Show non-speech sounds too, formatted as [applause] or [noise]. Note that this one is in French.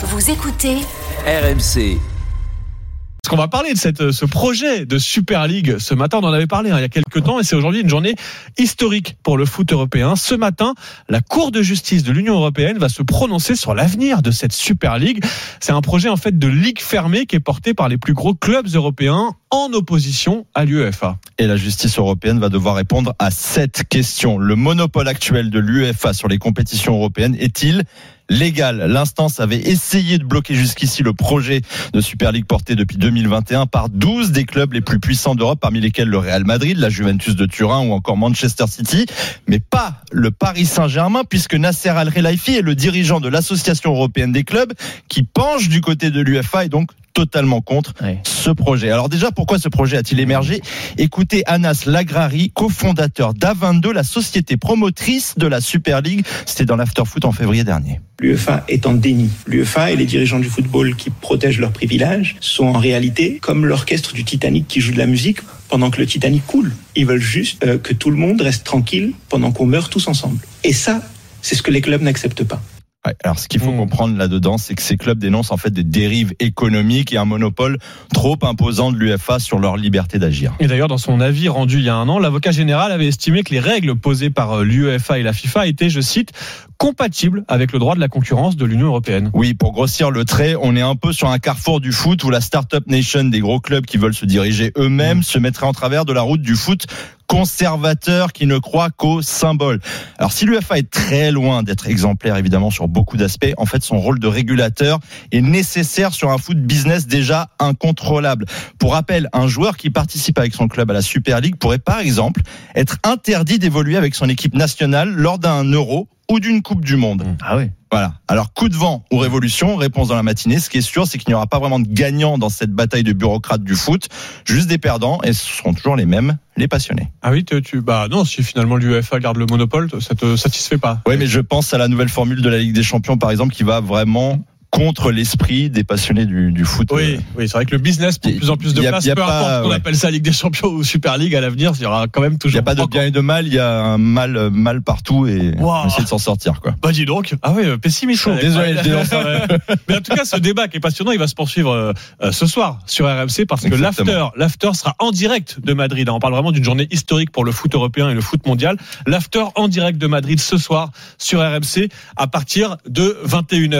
Vous écoutez RMC. Parce qu'on va parler de cette, ce projet de Super League ce matin. On en avait parlé hein, il y a quelques temps et c'est aujourd'hui une journée historique pour le foot européen. Ce matin, la Cour de justice de l'Union européenne va se prononcer sur l'avenir de cette Super League. C'est un projet en fait de ligue fermée qui est porté par les plus gros clubs européens en opposition à l'UEFA. Et la justice européenne va devoir répondre à cette question. Le monopole actuel de l'UEFA sur les compétitions européennes est-il légal? L'instance avait essayé de bloquer jusqu'ici le projet de Super League porté depuis 2021 par 12 des clubs les plus puissants d'Europe, parmi lesquels le Real Madrid, la Juventus de Turin ou encore Manchester City, mais pas le Paris Saint-Germain, puisque Nasser Al-Khelaifi est le dirigeant de l'Association européenne des clubs qui penche du côté de l'UEFA et donc totalement contre Ouais. ce projet. Alors déjà, pourquoi ce projet a-t-il émergé? Écoutez Anas Lagrari, cofondateur d'A22, la société promotrice de la Super League. C'était dans l'Afterfoot en février dernier. L'UEFA est en déni. L'UEFA et les dirigeants du football qui protègent leurs privilèges sont en réalité comme l'orchestre du Titanic qui joue de la musique pendant que le Titanic coule. Ils veulent juste euh, que tout le monde reste tranquille pendant qu'on meurt tous ensemble. Et ça, c'est ce que les clubs n'acceptent pas. Ouais, alors ce qu'il faut Mm. comprendre là-dedans, c'est que ces clubs dénoncent en fait des dérives économiques et un monopole trop imposant de l'UEFA sur leur liberté d'agir. Et d'ailleurs, dans son avis rendu il y a un an, l'avocat général avait estimé que les règles posées par euh, l'UEFA et la FIFA étaient, je cite, compatibles avec le droit de la concurrence de l'Union européenne. Oui, pour grossir le trait, on est un peu sur un carrefour du foot où la start-up nation des gros clubs qui veulent se diriger eux-mêmes se mettrait en travers de la route du foot conservateur qui ne croit qu'au symbole. Alors si l'UEFA est très loin d'être exemplaire évidemment sur beaucoup d'aspects, en fait son rôle de régulateur est nécessaire sur un foot business déjà incontrôlable. Pour rappel, un joueur qui participe avec son club à la Super League pourrait par exemple être interdit d'évoluer avec son équipe nationale lors d'un euro ou d'une Coupe du Monde. Ah ouais. Voilà. Alors, coup de vent ou révolution, réponse dans la matinée. Ce qui est sûr, c'est qu'il n'y aura pas vraiment de gagnants dans cette bataille de bureaucrates du foot. Juste des perdants, et ce seront toujours les mêmes, les passionnés. Ah oui, tu, tu- bah non, si finalement l'UEFA garde le monopole, ça te satisfait pas. Oui, mais je pense à la nouvelle formule de la Ligue des Champions, par exemple, qui va vraiment contre l'esprit des passionnés du, du foot. Oui, oui, c'est vrai que le business prend de plus en plus de place, y a peu pas, importe qu'on ouais. appelle ça Ligue des Champions ou Super League à l'avenir, il y aura quand même Il toujours. n'y a pas de bien et de mal, il y a un mal, euh, mal partout et on Wow. va essayer de s'en sortir, quoi. Bah dis donc. Ah oui, euh, pessimiste. Chaud. Ouais, Désolé. [laughs] Mais en tout cas, ce débat qui est passionnant, il va se poursuivre euh, euh, ce soir sur RMC parce que l'after sera en direct de Madrid. hein. On parle vraiment d'une journée historique pour le foot européen et le foot mondial. L'after en direct de Madrid ce soir sur RMC à partir de 21h.